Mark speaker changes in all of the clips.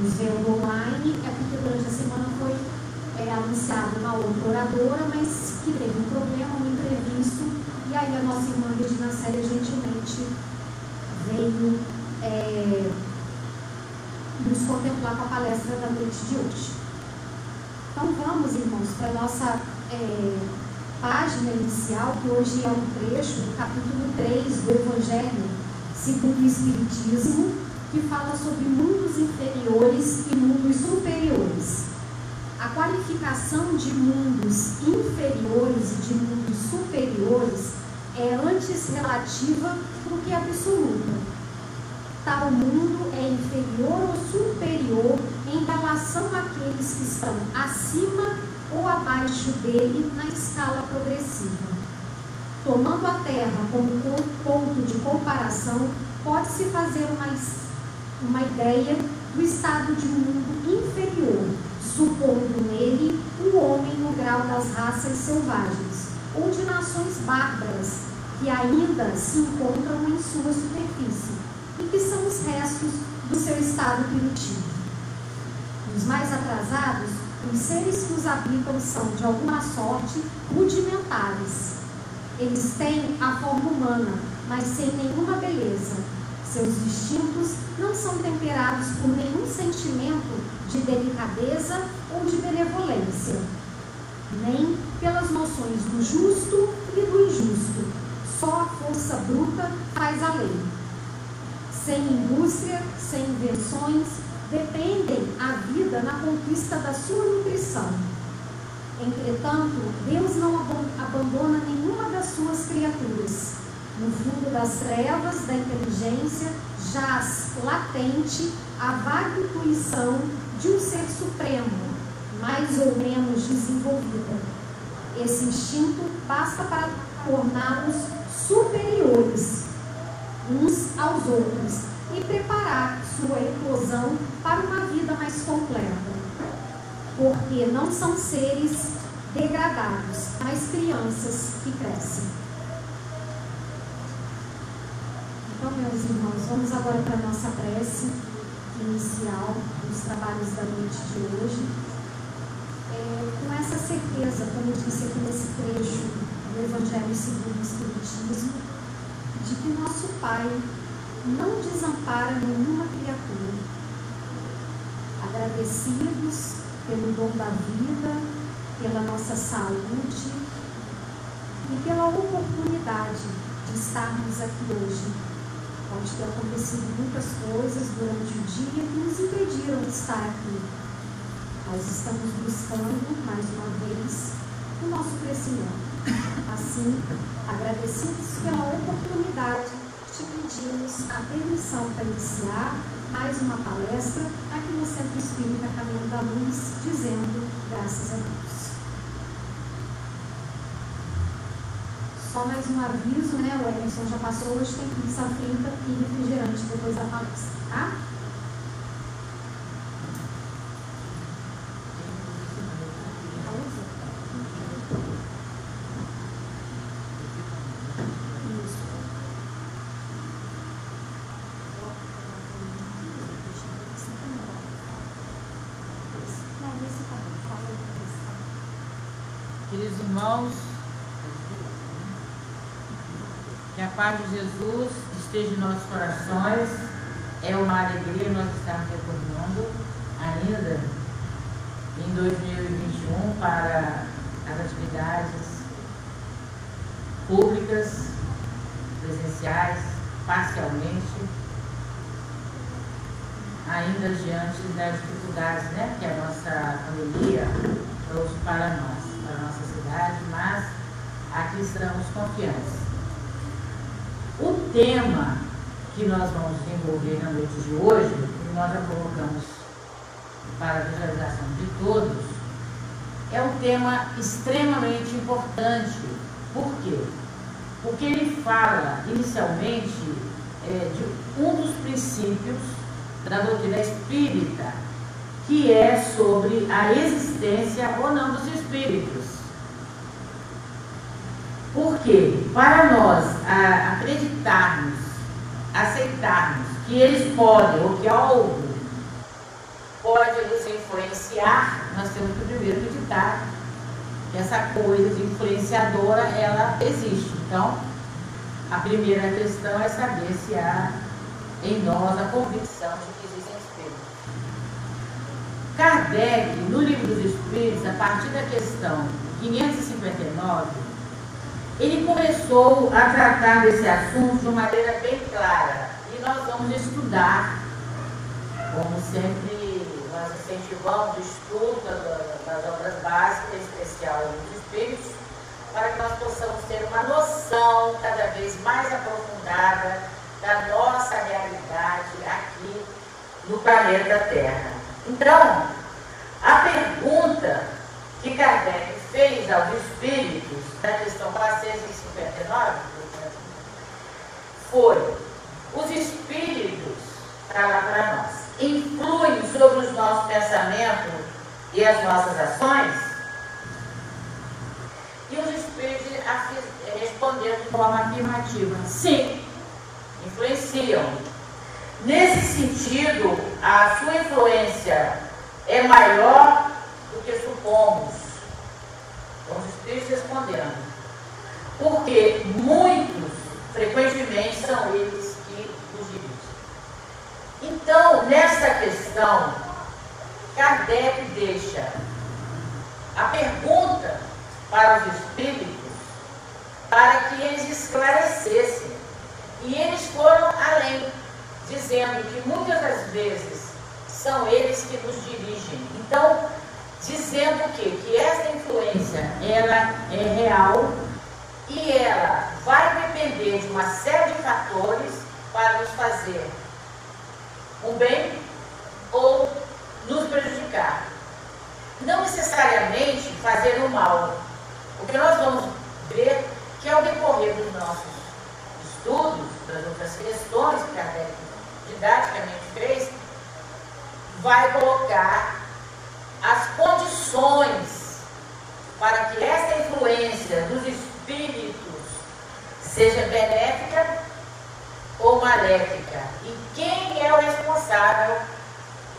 Speaker 1: nos vendo online, é porque durante a semana foi é, anunciada uma outra oradora, mas que teve um problema, um imprevisto, e aí a nossa irmã Regina Célia gentilmente veio é, nos contemplar com a palestra da noite de hoje. Então vamos, irmãos, para a nossa é, página inicial, que hoje é um trecho do capítulo 3 do Evangelho segundo o Espiritismo, que fala sobre mundos inferiores e mundos superiores. A qualificação de mundos inferiores e de mundos superiores é antes relativa do que absoluta. Tal mundo é inferior ou superior em relação àqueles que estão acima ou abaixo dele na escala progressiva. Tomando a Terra como ponto de comparação, pode-se fazer uma, uma ideia do estado de um mundo inferior, supondo nele o homem no grau das raças selvagens, ou de nações bárbaras, que ainda se encontram em sua superfície, e que são os restos do seu estado primitivo. Os mais atrasados, os seres que os habitam são, de alguma sorte, rudimentares. Eles têm a forma humana, mas sem nenhuma beleza. Seus instintos não são temperados por nenhum sentimento de delicadeza ou de benevolência, nem pelas noções do justo e do injusto. Só a força bruta faz a lei. Sem indústria, sem invenções, dependem a vida na conquista da sua nutrição. Entretanto, Deus não abandona nenhuma das suas criaturas. No fundo das trevas da inteligência jaz latente a vaga intuição de um ser supremo, mais ou menos desenvolvida. Esse instinto basta para torná-los superiores uns aos outros e preparar sua eclosão para uma vida mais completa. Porque não são seres degradados, mas crianças que crescem. Então, meus irmãos, vamos agora para a nossa prece inicial dos trabalhos da noite de hoje. É, com essa certeza, como eu disse aqui nesse trecho do Evangelho segundo o Espiritismo, de que nosso Pai não desampara nenhuma criatura. Agradecidos pelo dom da vida, pela nossa saúde e pela oportunidade de estarmos aqui hoje. Pode ter acontecido muitas coisas durante o dia que nos impediram de estar aqui. Nós estamos buscando, mais uma vez, o nosso crescimento. Assim, agradecidos pela oportunidade te pedimos a permissão para iniciar mais uma palestra aqui no Centro Espírita Caminho da Luz, dizendo graças a Deus. Só mais um aviso, né? O Emerson já passou, hoje tem pizza frita e refrigerante depois da palestra, tá?
Speaker 2: Que a paz de Jesus esteja em nossos corações. É uma alegria nós estarmos retornando ainda em 2021 para as atividades públicas, presenciais, parcialmente, ainda diante das dificuldades né, que a nossa pandemia trouxe para nós, para a nossa cidade, mas aqui estamos confiantes O tema que nós vamos desenvolver na noite de hoje, que nós já colocamos para a visualização de todos, é um tema extremamente importante. Por quê? Porque ele fala inicialmente é, de um dos princípios da doutrina espírita, que é sobre a existência ou não dos espíritos. Porque, para nós a, acreditarmos, aceitarmos que eles podem, ou que algo pode nos influenciar, nós temos que primeiro acreditar que essa coisa de influenciadora, ela existe. Então, a primeira questão é saber se há em nós a convicção de que existem espíritos. Kardec, no livro dos Espíritos, a partir da questão 559, ele começou a tratar desse assunto de uma maneira bem clara. E nós vamos estudar, como sempre nós incentivamos o estudo das obras básicas, em especial dos espíritos, para que nós possamos ter uma noção cada vez mais aprofundada da nossa realidade aqui no planeta Terra. Então, a pergunta que Kardec fez aos espíritos, da questão 459, foi: os espíritos, para lá para nós, influem sobre os nossos pensamentos e as nossas ações? E os espíritos responderam de forma afirmativa: sim, influenciam. Nesse sentido, a sua influência é maior do que supomos os espíritos respondendo. Porque muitos, frequentemente, são eles que nos dirigem. Então, nessa questão, Kardec deixa a pergunta para os espíritos para que eles esclarecessem. E eles foram além, dizendo que muitas das vezes são eles que nos dirigem. Então, dizendo que, que essa influência ela é real e ela vai depender de uma série de fatores para nos fazer um bem ou nos prejudicar. Não necessariamente fazer o mal. O que nós vamos ver que ao decorrer dos nossos estudos, das outras questões que Kardec didaticamente fez, vai colocar as condições para que essa influência dos espíritos seja benéfica ou maléfica. E quem é o responsável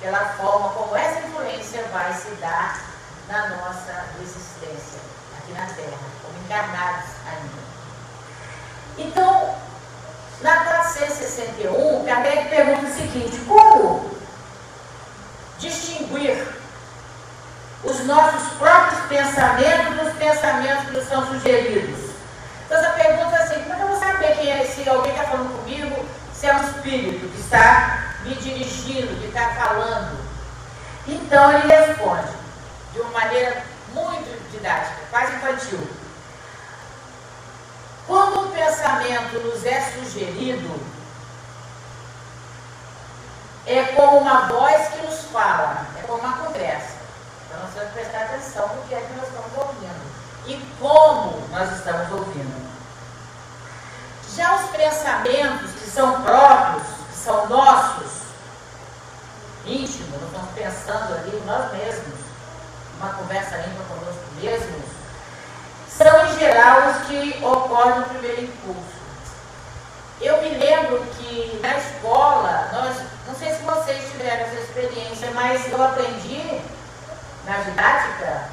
Speaker 2: pela forma como essa influência vai se dar na nossa existência aqui na Terra, como encarnados ainda. Então, na 461, Kardec pergunta o seguinte: como distinguir os nossos próprios pensamentos dos pensamentos que nos são sugeridos. Então, essa pergunta é assim: como é eu vou saber quem é, se alguém está falando comigo, se é um espírito que está me dirigindo, que está falando? Então, ele responde de uma maneira muito didática, quase infantil. Quando um pensamento nos é sugerido, é como uma voz que nos fala, é como uma conversa. Então nós temos que prestar atenção no que é que nós estamos ouvindo e como nós estamos ouvindo. Já os pensamentos que são próprios, que são nossos, íntimos, nós estamos pensando ali nós mesmos, uma conversa íntima conosco mesmos, são em geral os que ocorrem no primeiro impulso. Eu me lembro que na escola, nós, não sei se vocês tiveram essa experiência, mas eu aprendi na didática,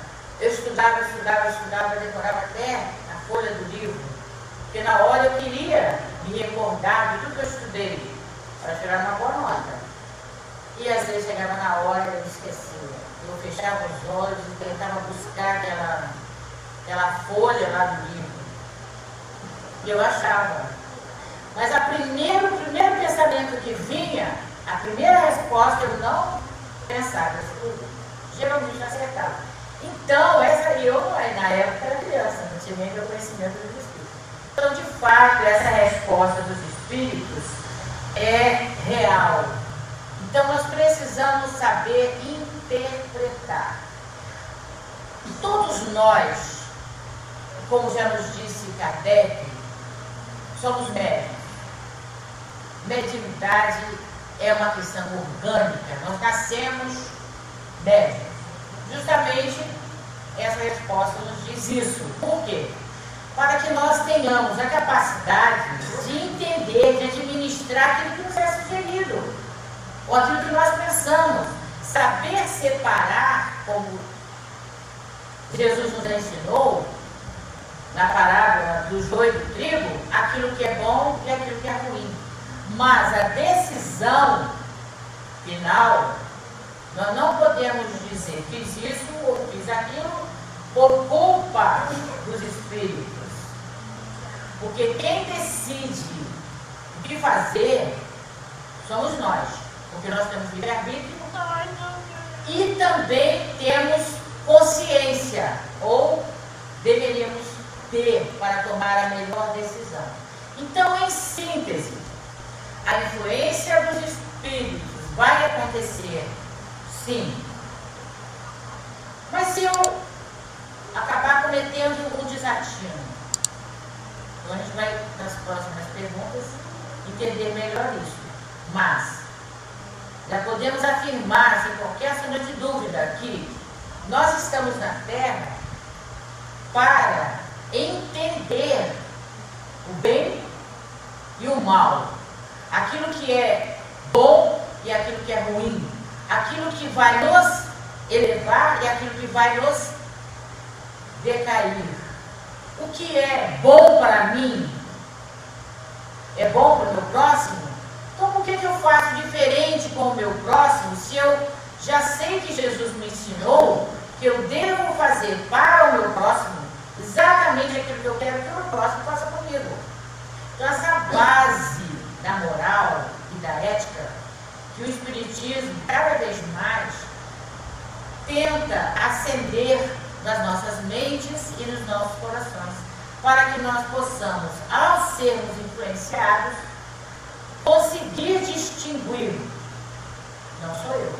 Speaker 2: eu estudava, estudava, estudava, decorava até a folha do livro, porque na hora eu queria me recordar de tudo que eu estudei, para tirar uma boa nota. E às vezes chegava na hora e eu me esquecia. Eu fechava os olhos e tentava buscar aquela, aquela folha lá do livro. E eu achava. Mas a primeiro, o primeiro pensamento que vinha, a primeira resposta eu não pensava, eu geralmente não acertava. Então, essa eu, na época, era criança, não tinha nem meu conhecimento do Espírito. Então, de fato, essa resposta dos espíritos é real. Então, nós precisamos saber interpretar. Todos nós, como já nos disse Kardec, somos médicos. Mediunidade é uma questão orgânica. Nós nascemos médicos. Justamente essa resposta nos diz isso. Por quê? Para que nós tenhamos a capacidade de entender, de administrar aquilo que nos é sugerido, ou aquilo que nós pensamos. Saber separar, como Jesus nos ensinou, na parábola do joio do trigo, aquilo que é bom e aquilo que é ruim. Mas a decisão final, nós não podemos dizer fiz isso ou fiz aquilo por culpa dos espíritos. Porque quem decide o que fazer somos nós. Porque nós temos livre-arbítrio e também temos consciência, ou deveríamos ter para tomar a melhor decisão. Então, em síntese, a influência dos espíritos vai acontecer, sim. Mas se eu acabar cometendo um desatino, então a gente vai, nas próximas perguntas, entender melhor isso. Mas, já podemos afirmar, sem qualquer sombra de dúvida, que nós estamos na Terra para entender o bem e o mal, aquilo que é bom e aquilo que é ruim, aquilo que vai nos elevar e aquilo que vai nos decair. O que é bom para mim é bom para o meu próximo? Então por que, que eu faço diferente com o meu próximo se eu já sei que Jesus me ensinou que eu devo fazer para o meu próximo exatamente aquilo que eu quero que o meu próximo faça comigo. Então, essa base da moral e da ética que o Espiritismo, cada vez mais, tenta acender nas nossas mentes e nos nossos corações, para que nós possamos, ao sermos influenciados, conseguir distinguir. Não sou eu.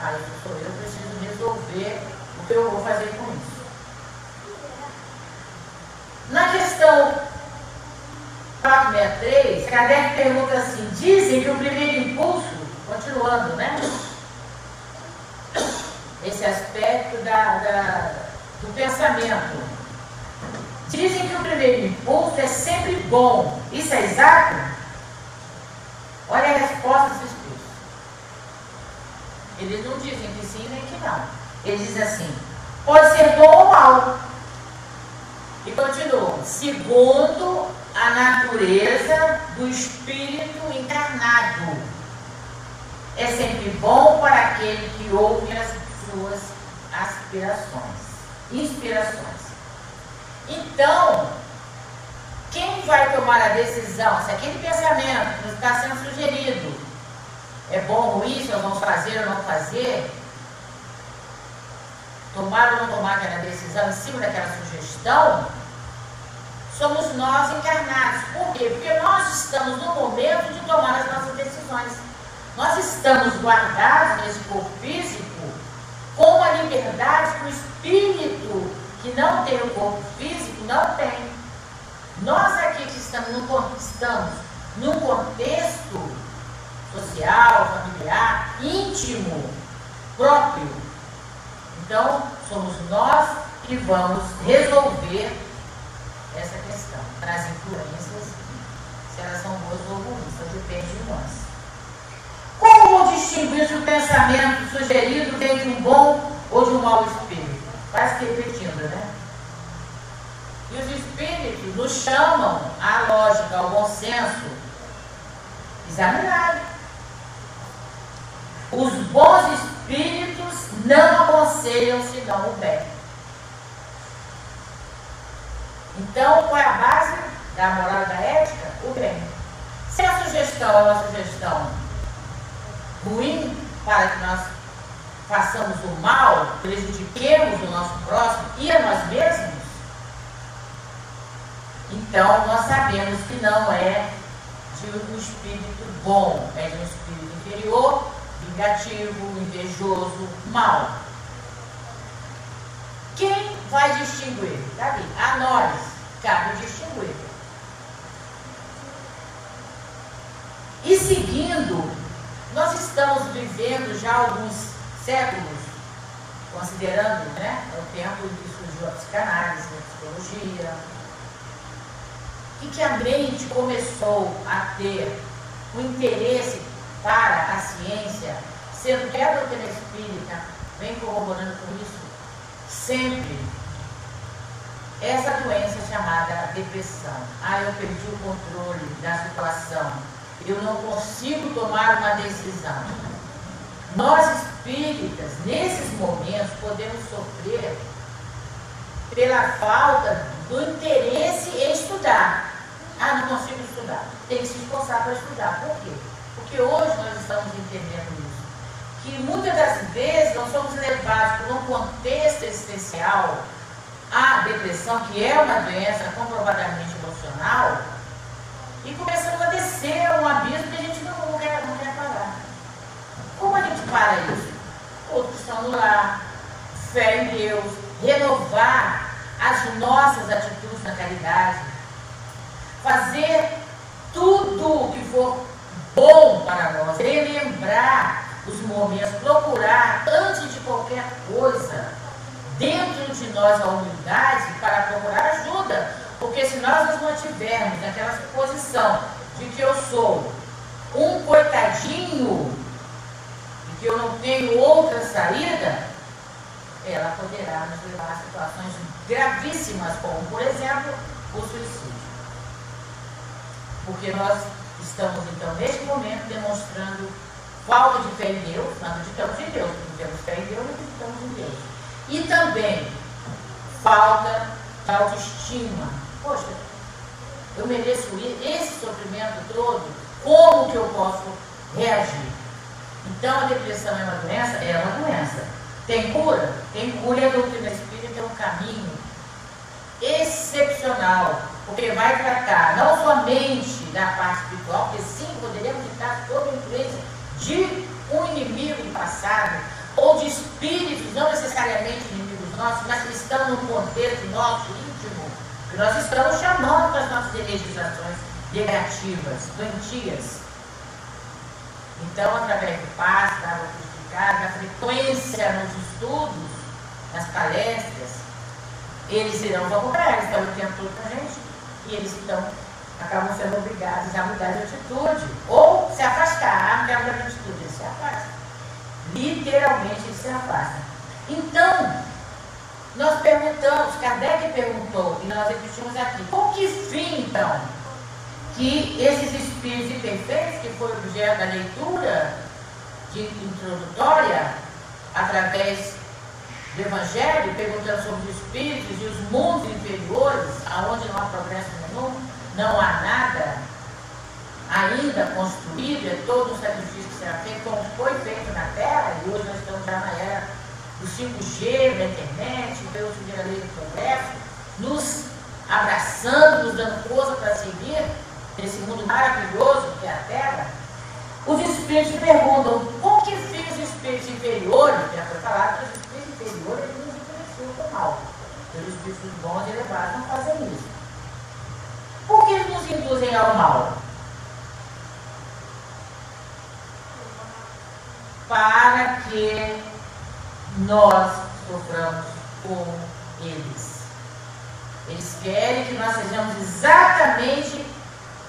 Speaker 2: Ah, isso sou eu, preciso resolver o que eu vou fazer com isso. Na questão 463, Kardec pergunta assim: dizem que o primeiro impulso, continuando, né? Esse aspecto da, da, do pensamento. Dizem que o primeiro impulso é sempre bom. Isso é exato? Olha a resposta dos espíritos. Eles não dizem que sim nem que não. Eles dizem assim: pode ser bom ou mal. E continua: segundo a natureza do espírito encarnado. É sempre bom para aquele que ouve as suas aspirações, inspirações. Então, quem vai tomar a decisão, se aquele pensamento que está sendo sugerido é bom ou se nós vamos fazer ou não fazer, tomar ou não tomar aquela decisão em cima daquela sugestão, somos nós encarnados. Por quê? Porque nós estamos no momento de tomar as nossas decisões. Nós estamos guardados nesse corpo físico com a liberdade que o espírito que não tem o corpo físico não tem. Nós aqui que estamos, no, estamos num contexto social, familiar, íntimo, próprio. Então, somos nós que vamos resolver essa questão, as influências, se elas são boas ou ruins, depende de nós. Como distinguir se o pensamento sugerido vem de um bom ou de um mau espírito? Quase repetindo, né? E os espíritos nos chamam à lógica, ao bom senso, examinar. Os bons espíritos não aconselham senão o bem. Então, qual é a base da moral da ética? O bem. Se a sugestão é uma sugestão ruim para que nós façamos o mal, prejudiquemos o nosso próximo e a nós mesmos, Então, nós sabemos que não é de um espírito bom, é de um espírito inferior, vingativo, invejoso, mau. Quem vai distinguir? Davi, a nós cabe distinguir. E seguindo, nós estamos vivendo já alguns séculos, considerando né, o tempo em que surgiu a psicanálise, a psicologia, e que a mente começou a ter o interesse para a ciência, sendo que a doutrina espírita vem corroborando com isso sempre. Essa doença chamada depressão. Ah, eu perdi o controle da situação. Eu não consigo tomar uma decisão. Nós espíritas, nesses momentos, podemos sofrer pela falta do interesse em estudar. Ah, não consigo estudar. Tem que se esforçar para estudar. Por quê? Porque hoje nós estamos entendendo isso. Que muitas das vezes nós somos levados por um contexto existencial, a depressão, que é uma doença comprovadamente emocional, e começamos descer um abismo que a gente não, quer, não quer parar. Como a gente para isso? Estão no lar, fé em Deus, renovar as nossas atitudes na caridade, fazer tudo que for bom para nós, relembrar os momentos, procurar, antes de qualquer coisa, dentro de nós a humildade para procurar ajuda. Porque se nós nos mantivermos naquela posição de que eu sou um coitadinho e que eu não tenho outra saída, ela poderá nos levar a situações gravíssimas, como, por exemplo, o suicídio. Porque nós estamos, então, neste momento, demonstrando falta de fé em Deus, nós acreditamos em Deus, não temos fé em Deus, acreditamos em Deus. E também falta de autoestima. Poxa, eu mereço esse sofrimento todo, como que eu posso reagir? Então a depressão é uma doença? É uma doença. Tem cura? Tem cura e a doutrina espírita é um caminho excepcional, porque vai tratar não somente da parte espiritual, porque sim, poderemos estar sob a influência de um inimigo do passado, ou de espíritos, não necessariamente inimigos nossos, mas que estão no contexto nosso íntimo, nós estamos chamando as nossas energizações negativas, doentias. Então, através do passo, da água da frequência nos estudos, nas palestras, eles irão acompanhar, eles estão o tempo todo com a gente, e eles então acabam sendo obrigados a mudar de atitude, ou se afastar, ah, não quero mudar de atitude, eles se afastam. Literalmente eles se afastam. Então, nós perguntamos, Kardec perguntou, e nós repetimos aqui, com que fim então? Que esses espíritos imperfeitos, que foi objeto da leitura de introdutória, através do Evangelho, perguntando sobre os espíritos e os mundos inferiores, aonde não há progresso nenhum, não há nada ainda construído, é todo o sacrifício que será feito, como foi feito na Terra, e hoje nós estamos já na era do 5G, da internet, pelo subir a lei do progresso, nos abraçando, nos dando força para seguir nesse mundo maravilhoso que é a Terra. Os espíritos perguntam, com que fim os espíritos inferiores, já foi falado que os superior, ele nos influencia com mal. Pelos espíritos bons e elevados não fazem isso. Por que eles nos induzem ao mal? Para que nós soframos com eles. Eles querem que nós sejamos exatamente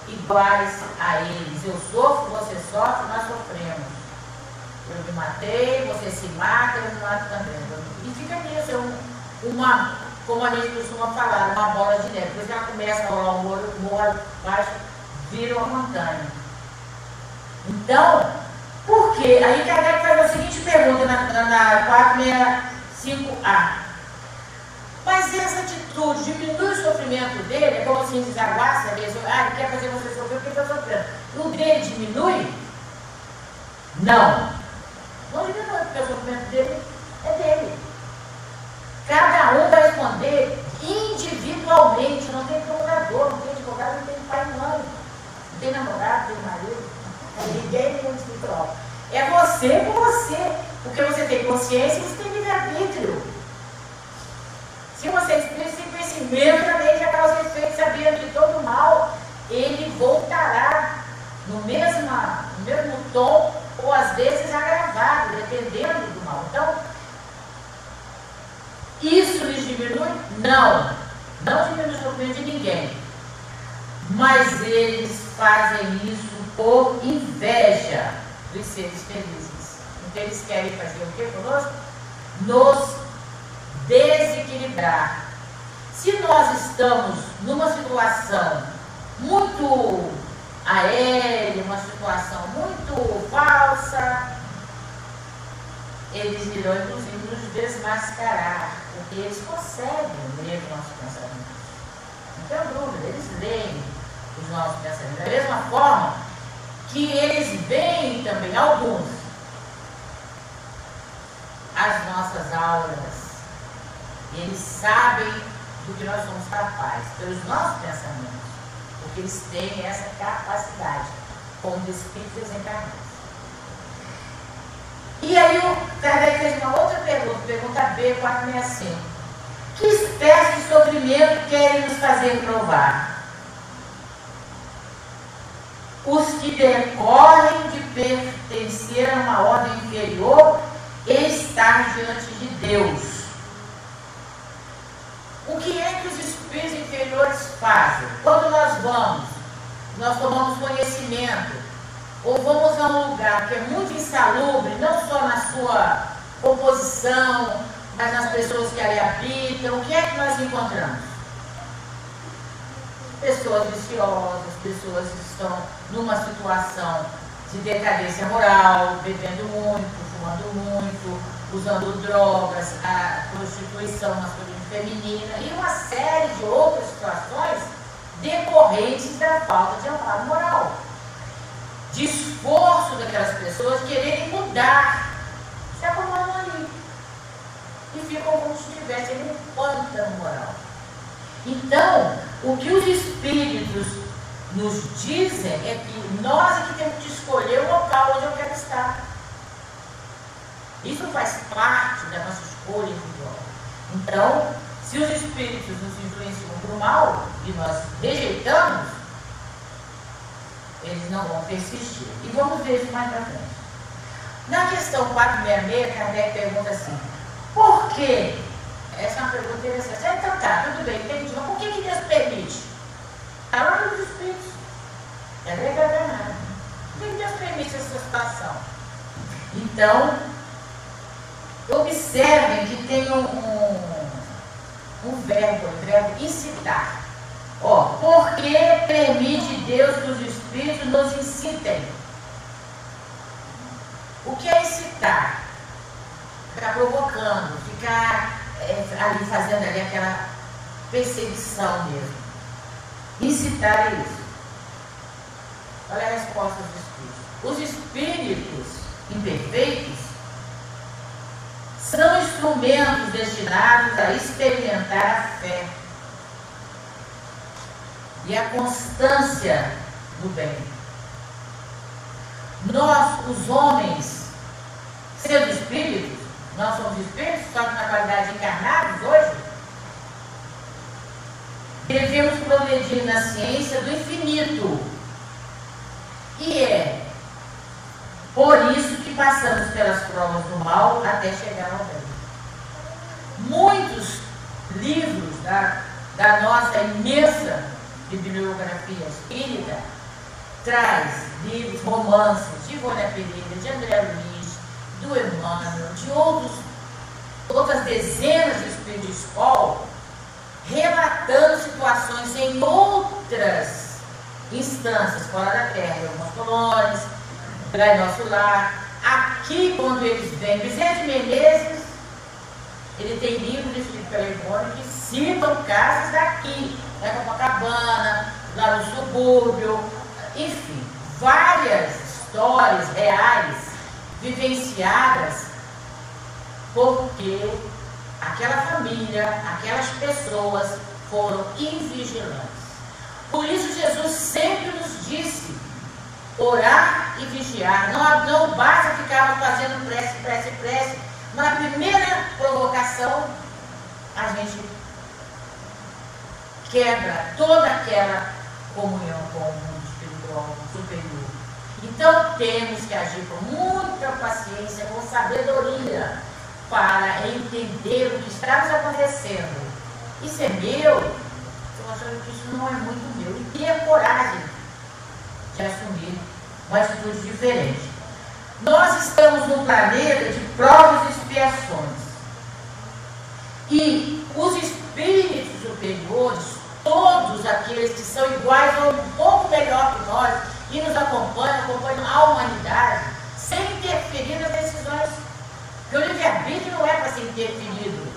Speaker 2: iguais a eles. Eu sofro, você sofre, nós sofremos. Eu me matei, você se mata, eu me mato também. E fica nisso, é um, uma, como a gente costuma falar, uma bola de neve. Depois ela começa a rolar um morro, morro baixo, vira uma montanha. Então, por quê? Aí Kardec faz a seguinte pergunta na, na, na 465A. Mas essa atitude diminui o sofrimento dele, é como assim desaguaça mesmo, ah, ele quer fazer você sofrer porque está sofrendo. O dele diminui? Não. Não diminui, porque o sofrimento dele é dele. Cada um vai responder individualmente, não tem procurador, não tem advogado, não tem pai e mãe, não tem namorado, não tem marido. É você com você. Porque você tem consciência e você tem livre-arbítrio. Se você é espírito sem conhecimento, também já causa efeito, sabendo que todo mal, ele voltará no mesmo, no mesmo tom, ou às vezes agravado, dependendo do mal. Então, isso lhes diminui? Não. Não diminui o sofrimento de ninguém. Mas eles fazem isso por inveja dos seres felizes. Então eles querem fazer o que conosco? Nos desequilibrar. Se nós estamos numa situação muito aérea, uma situação muito falsa, eles irão inclusive nos desmascarar, porque eles conseguem ler o nosso pensamento. Não tem dúvida, eles leem os nossos pensamentos. Da mesma forma que eles veem também, alguns, as nossas auras. Eles sabem do que nós somos capazes, pelos nossos pensamentos. Porque eles têm essa capacidade, como espíritos desencarnados. E aí o Kardec fez uma outra pergunta, pergunta B, 465. Que espécie de sofrimento querem nos fazer provar? Os que decorrem de pertencer a uma ordem inferior estar diante de Deus. O que é que os espíritos inferiores fazem? Quando nós vamos, nós tomamos conhecimento ou vamos a um lugar que é muito insalubre, não só na sua composição, mas nas pessoas que ali habitam, o que é que nós encontramos? Pessoas viciosas, pessoas que estão numa situação de decadência moral, bebendo muito, fumando muito, usando drogas, a prostituição masculina e feminina e uma série de outras situações decorrentes da falta de amparo moral de esforço daquelas pessoas quererem mudar, se acomodam ali. E ficam como se estivessem num pântano moral. Então, o que os espíritos nos dizem é que nós é que temos que escolher o local onde eu quero estar. Isso faz parte da nossa escolha individual. Então, se os espíritos nos influenciam para o mal e nós rejeitamos, eles não vão persistir. E vamos ver isso mais para frente. Na questão 466, Kardec pergunta assim: por que? Essa é uma pergunta interessante. Ah, então tá, tudo bem, entendi. Mas por que, que Deus permite? Está lá nos Espíritos. É verdade, nada. Por que Deus permite essa situação? Então, observem que tem um, um, um verbo, um verbo incitar. Ó, porque permite Deus que os Espíritos nos incitem? O que é incitar? Ficar provocando, ficar ali fazendo ali aquela perseguição mesmo. Incitar é isso. Olha a resposta dos Espíritos. Os Espíritos imperfeitos são instrumentos destinados a experimentar a fé e a constância do bem. Nós, os homens, sendo espíritos, nós somos espíritos, que na qualidade de encarnados hoje, devemos progredir na ciência do infinito. E é por isso que passamos pelas provas do mal até chegar ao bem. Muitos livros da, da nossa imensa bibliografia espírita, traz livros, romances de Ivone Pereira, de André Luiz, do Emmanuel, de outros, outras dezenas de espíritos de escola, relatando situações em outras instâncias fora da Terra, em algumas colônias, lá em nosso lar. Aqui, quando eles vêm, Vicente Menezes, ele tem livros escritos pela Ivone que citam casos daqui né, Copacabana, lá no subúrbio, enfim, várias histórias reais vivenciadas porque aquela família, aquelas pessoas foram invigilantes. Por isso Jesus sempre nos disse orar e vigiar. Não, não basta ficarmos fazendo prece, prece, prece. Na primeira provocação, a gente quebra toda aquela comunhão com o mundo espiritual superior. Então temos que agir com muita paciência, com sabedoria, para entender o que está nos acontecendo. Isso é meu? Estou achando que isso não é muito meu. E tenha coragem de assumir uma atitude diferente. Nós estamos num planeta de provas e expiações. E os espíritos superiores, todos aqueles que são iguais ou um pouco melhor que nós, e nos acompanham, acompanham a humanidade, sem interferir nas decisões. Porque o livre-arbítrio não é para ser interferido.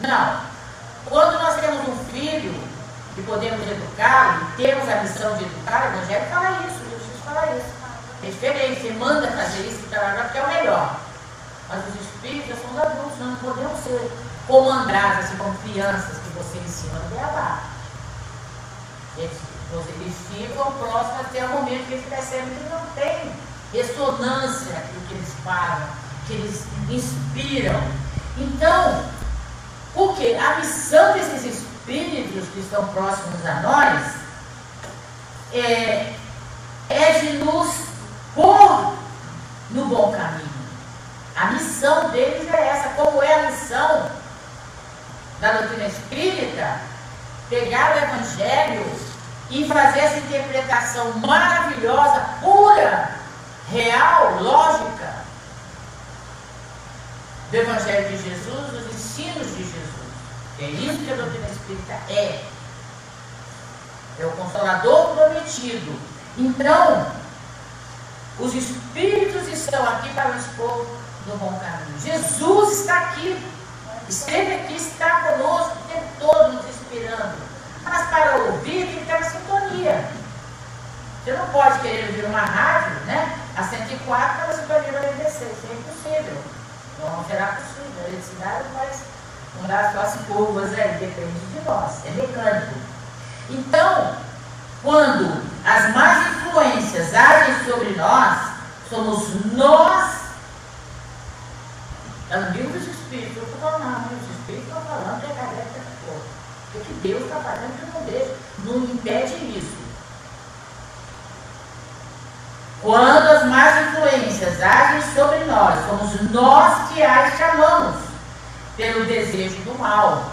Speaker 2: Não. Quando nós temos um filho e podemos educá-lo, e temos a missão de educar, o Evangelho fala isso, Jesus fala isso. É diferente, manda fazer isso, porque é o melhor. Mas os espíritos são os adultos, nós não podemos ser comandados assim como crianças que você ensina a beabá. Eles, eles ficam próximos até o momento que eles percebem que não tem ressonância aquilo que eles falam, que eles inspiram. Então, porque a missão desses espíritos que estão próximos a nós é, é de nos pôr no bom caminho. A missão deles é essa. Como é a missão da doutrina espírita? Pegar o Evangelho e fazer essa interpretação maravilhosa, pura, real, lógica do Evangelho de Jesus, dos ensinos de Jesus. É isso que a doutrina espírita é. É o consolador prometido. Então, os espíritos estão aqui para nos pôr no bom caminho. Jesus está aqui, esteve aqui, está conosco o tempo todo nos inspirando. Mas para ouvir tem que ter uma sintonia. Você não pode querer ouvir uma rádio, né? A 104 para a sintonia da 96. Isso é impossível. Não será possível. A eletricidade não vai mudar só as curvas aí, depende de nós. É mecânico. Então, quando as más influências agem sobre nós, somos nós não digo os espíritos, eu estou falando, não, os espíritos estão falando é. O que Deus está que não deixa, não impede isso. Quando as más influências agem sobre nós, somos nós que as chamamos pelo desejo do mal.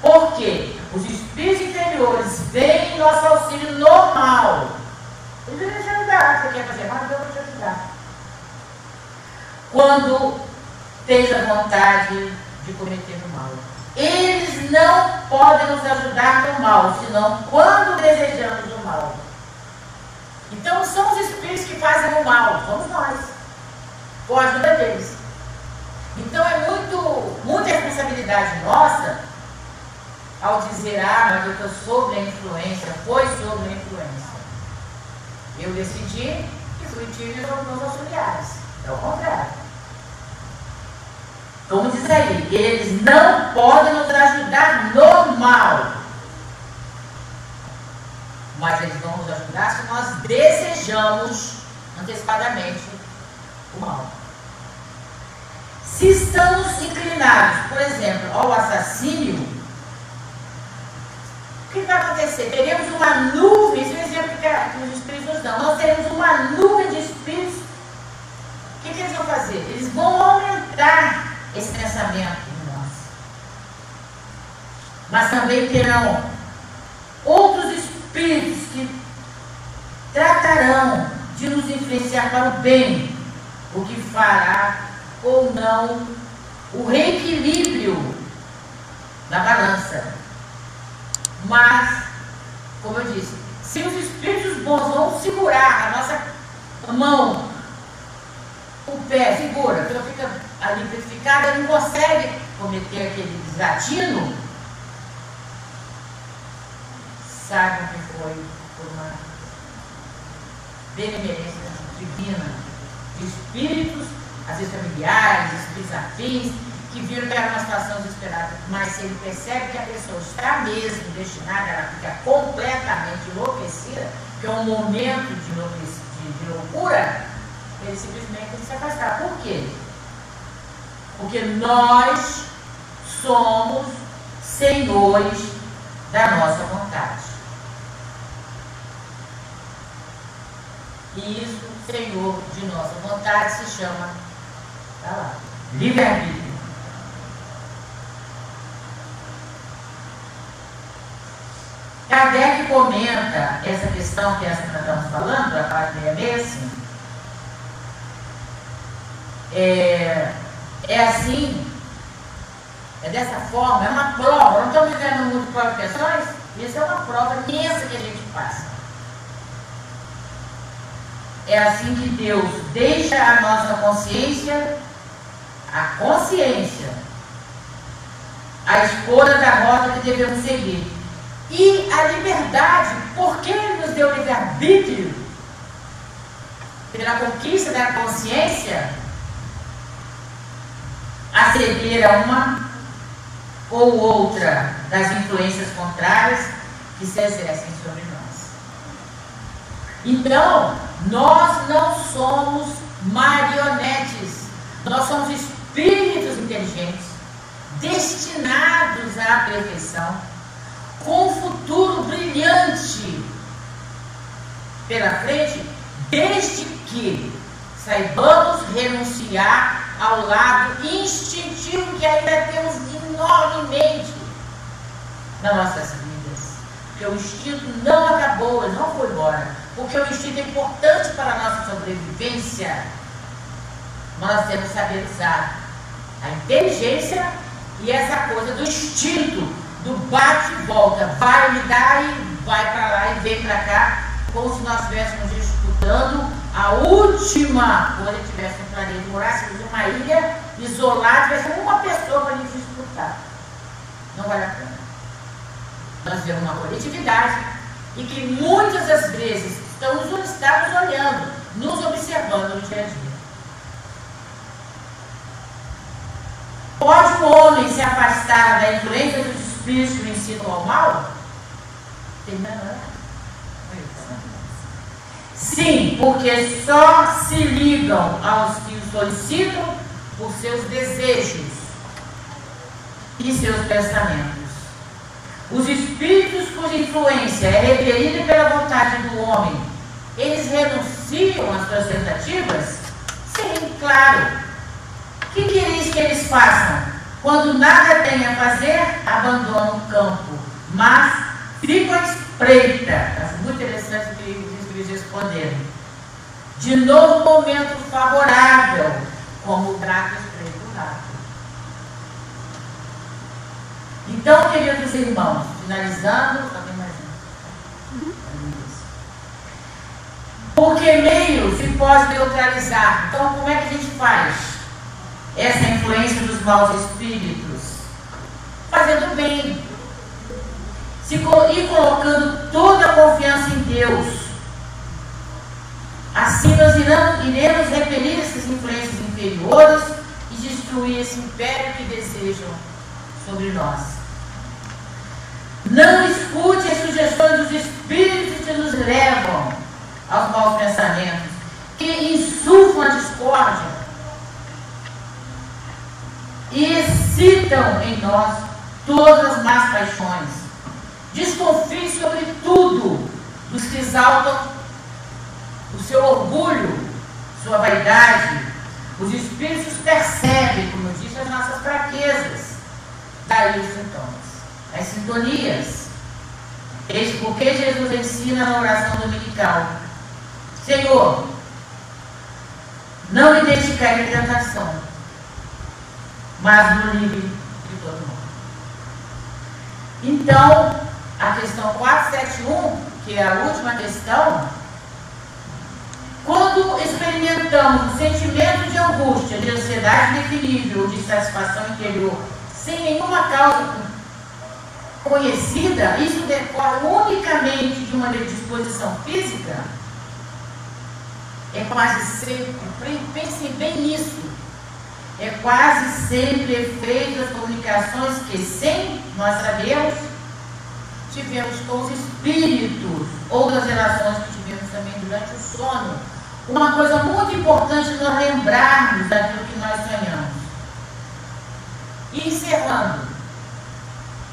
Speaker 2: Por quê? Os espíritos interiores vêm nosso auxílio no mal. Eles vêm te ajudar. Você quer fazer mal? Eu vou te ajudar. Quando tens a vontade de cometer o mal. Eles não podem nos ajudar no mal, senão quando desejamos o mal. Então são os espíritos que fazem o mal, somos nós, com a ajuda deles. Então é muito, muita responsabilidade nossa ao dizer, ah, mas eu estou sob a influência, foi sob a influência. Eu decidi que fui tiro os meus auxiliares. É o contrário. Como diz aí, eles não podem nos ajudar no mal. Mas eles vão nos ajudar se nós desejamos antecipadamente o mal. Se estamos inclinados, por exemplo, ao assassínio, o que vai acontecer? Teremos uma nuvem, esse é o exemplo que os espíritos dão, nós teremos uma nuvem de espíritos. O que, que eles vão fazer? Eles vão aumentar esse pensamento em nós. Mas também terão outros espíritos que tratarão de nos influenciar para o bem, o que fará ou não o reequilíbrio da balança. Mas, como eu disse, se os espíritos bons vão segurar a nossa mão, o pé segura, então fica petrificado, ele não consegue cometer aquele desatino, saibam que foi por uma benemerência divina, de espíritos, às vezes familiares, espíritos afins, que viram que era uma situação desesperada, mas se ele percebe que a pessoa está mesmo destinada, ela fica completamente enlouquecida, que é um momento de, de, de loucura, ele simplesmente tem que se afastar. Por quê? Porque nós somos senhores da nossa vontade. E isso, Senhor de nossa vontade, se chama tá livre-arbítrio. Kardec comenta essa questão que nós estamos falando, a parte 65. É, é assim, é dessa forma, é uma prova. Não estamos vivendo muito de prova questões? Isso é uma prova imensa que a gente passa. É assim que Deus deixa a nossa consciência, a consciência, a escolha da rota que devemos seguir. E a liberdade, porque Ele nos deu livre-arbítrio, pela conquista da consciência, a a uma ou outra das influências contrárias que se exercem sobre nós. Então, nós não somos marionetes, nós somos espíritos inteligentes, destinados à perfeição com um futuro brilhante pela frente, desde que saibamos renunciar ao lado instintivo que ainda temos enormemente nas nossas vidas. Porque o instinto não acabou, ele não foi embora. Porque o instinto é importante para a nossa sobrevivência. Nós temos que saber usar a inteligência e essa coisa do instinto do bate e volta, vai me dar e vai para lá e vem para cá, como se nós estivéssemos disputando a última, quando ele tivesse um planeta, morássemos numa ilha isolada, tivesse uma pessoa para nos disputar. Não vale a pena. Nós vemos uma coletividade e que muitas das vezes estamos, estamos olhando, nos observando no dia a dia. Pode o homem se afastar da influência dos espíritos que ensinam ao mal? Tem menor. Sim, porque só se ligam aos que os solicitam por seus desejos e seus pensamentos. Os espíritos cuja influência é repelida pela vontade do homem, eles renunciam às suas tentativas? Sim, claro. O que quereis que eles façam? Quando nada tem a fazer, abandonam o campo. Mas ficam à espreita. Eles responderam. De novo momento favorável, como o trato espreito o rato. Então, queridos irmãos, finalizando, alguém mais Por que meio se pode neutralizar? Então, como é que a gente faz? essa influência dos maus espíritos? Fazendo bem. Se, e colocando toda a confiança em Deus. Assim nós iremos, iremos repelir essas influências inferiores e destruir esse império que desejam sobre nós. Não escute as sugestões dos espíritos que nos levam aos maus pensamentos, que insuflam a discórdia, e excitam em nós todas as más paixões. Desconfie sobre tudo dos que exaltam o seu orgulho, sua vaidade. Os espíritos percebem, como eu disse, as nossas fraquezas. Daí os sintomas, as sintonias. Este porque Jesus ensina na oração dominical. Senhor, não em tentação mas no livre de todo mundo. Então, a questão 471, que é a última questão, quando experimentamos sentimento de angústia, de ansiedade indefinível, de satisfação interior, sem nenhuma causa conhecida, isso decorre unicamente de uma disposição física, é quase sempre, pensem bem nisso, é quase sempre efeito das comunicações que, sem nós sabemos, tivemos com os espíritos ou das relações que vemos também durante o sono. Uma coisa muito importante nós lembrarmos daquilo que nós sonhamos. E encerrando,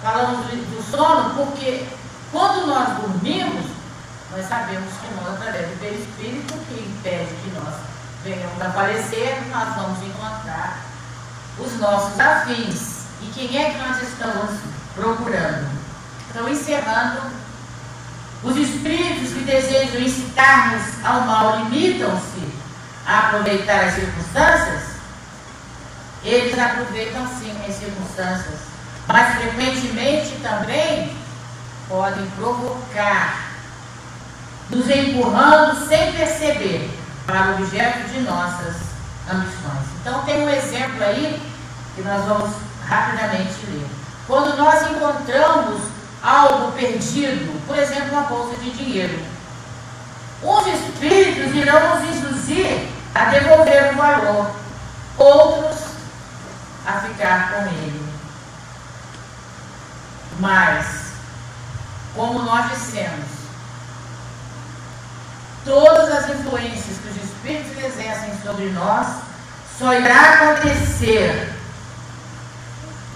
Speaker 2: falamos do sono porque quando nós dormimos, nós sabemos que nós, através do perispírito, que impede que nós venhamos a falecer, nós vamos encontrar os nossos afins. E quem é que nós estamos procurando? Então, encerrando, os espíritos que desejam incitar-nos ao mal limitam-se a aproveitar as circunstâncias? Eles aproveitam sim as circunstâncias, mas frequentemente também podem provocar, nos empurrando sem perceber para o objeto de nossas ambições. Então tem um exemplo aí que nós vamos rapidamente ler. Quando nós encontramos algo perdido, por exemplo, uma bolsa de dinheiro, uns espíritos irão nos induzir a devolver o valor, outros a ficar com ele. Mas como nós dissemos, todas as influências que os Espíritos exercem sobre nós só irá acontecer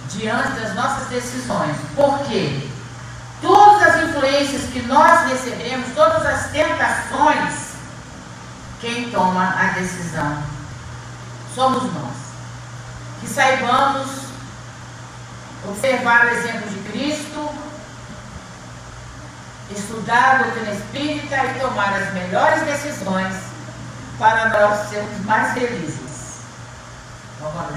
Speaker 2: diante das nossas decisões. Por quê? Todas as influências que nós recebemos, todas as tentações, quem toma a decisão somos nós. Que saibamos observar o exemplo de Cristo, estudar a doutrina espírita e tomar as melhores decisões para nós sermos mais felizes. Vamos lá,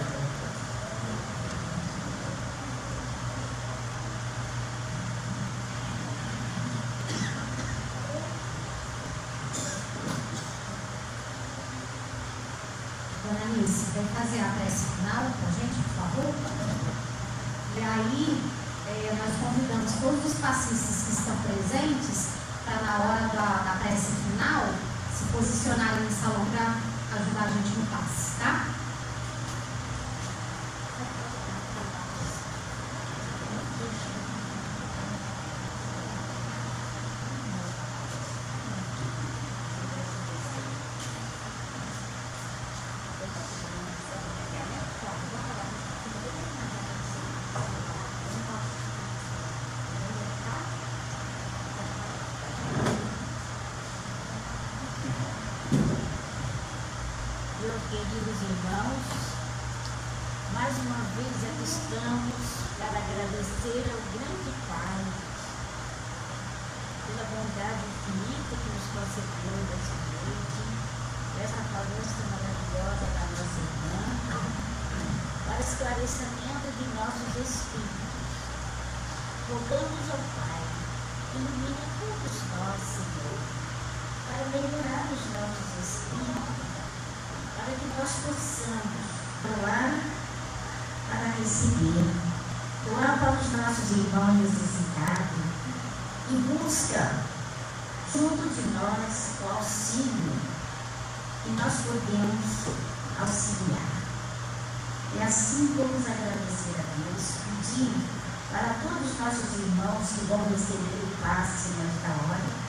Speaker 1: Dona Alice, vem fazer a prece final para a gente, por favor? E aí, é, nós convidamos todos os passistas que estão presentes para, na hora da, da prece final, se posicionarem no salão para ajudar a gente no passe, tá?
Speaker 3: queridos irmãos, mais uma vez aqui estamos para agradecer ao grande Pai pela bondade infinita que nos concedeu dessa noite, essa palestra maravilhosa da nossa irmã, para esclarecimento de nossos espíritos. Rogamos ao Pai, ilumine todos nós, Senhor, para melhorar os nossos espíritos para que nós possamos doar para receber, doar para os nossos irmãos necessitados e busca junto de nós o auxílio que nós podemos auxiliar. E assim vamos agradecer a Deus, pedir para todos os nossos irmãos que vão receber o passe nesta hora,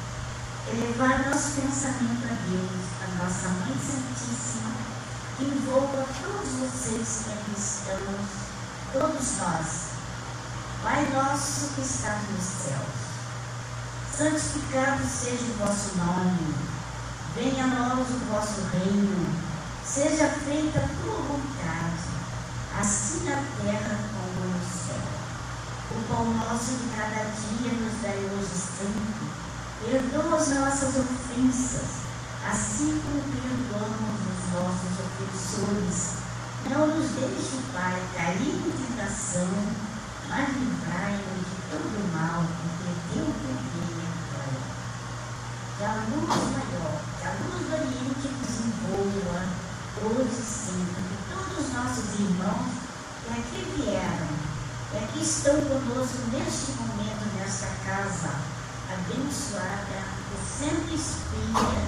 Speaker 3: elevar nosso pensamento a Deus, a nossa Mãe Santíssima, envolva todos vocês que aqui estamos, todos nós. Pai nosso que estás nos céus, santificado seja o vosso nome, venha a nós o vosso reino, seja feita a tua vontade, assim na terra como no céu. O pão nosso de cada dia nos dai hoje sempre, perdoa as nossas ofensas, assim como perdoamos os nossos ofensores. Não nos deixe, Pai, cair em tentação, mas livrai-nos de todo mal, porque teu poder é glória. Que a luz maior, que a luz do Oriente nos envolva, hoje e sempre, que todos os nossos irmãos que aqui vieram, que aqui estão neste momento, nesta casa. Abençoada, que sempre espelha